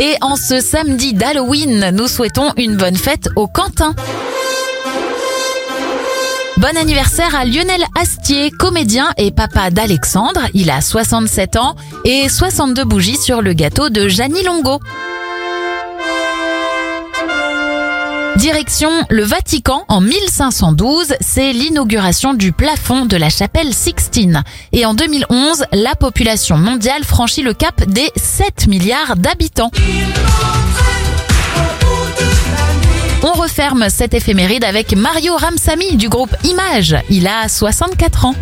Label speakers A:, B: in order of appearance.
A: Et en ce samedi d'Halloween, nous souhaitons une bonne fête au Quentin. Bon anniversaire à Lionel Astier, comédien et papa d'Alexandre. Il a 67 ans et 62 bougies sur le gâteau de Jeannie Longo. Direction le Vatican en 1512, c'est l'inauguration du plafond de la chapelle Sixtine. Et en 2011, la population mondiale franchit le cap des 7 milliards d'habitants. On referme cette éphéméride avec Mario Ramsamy du groupe Image. Il a 64 ans.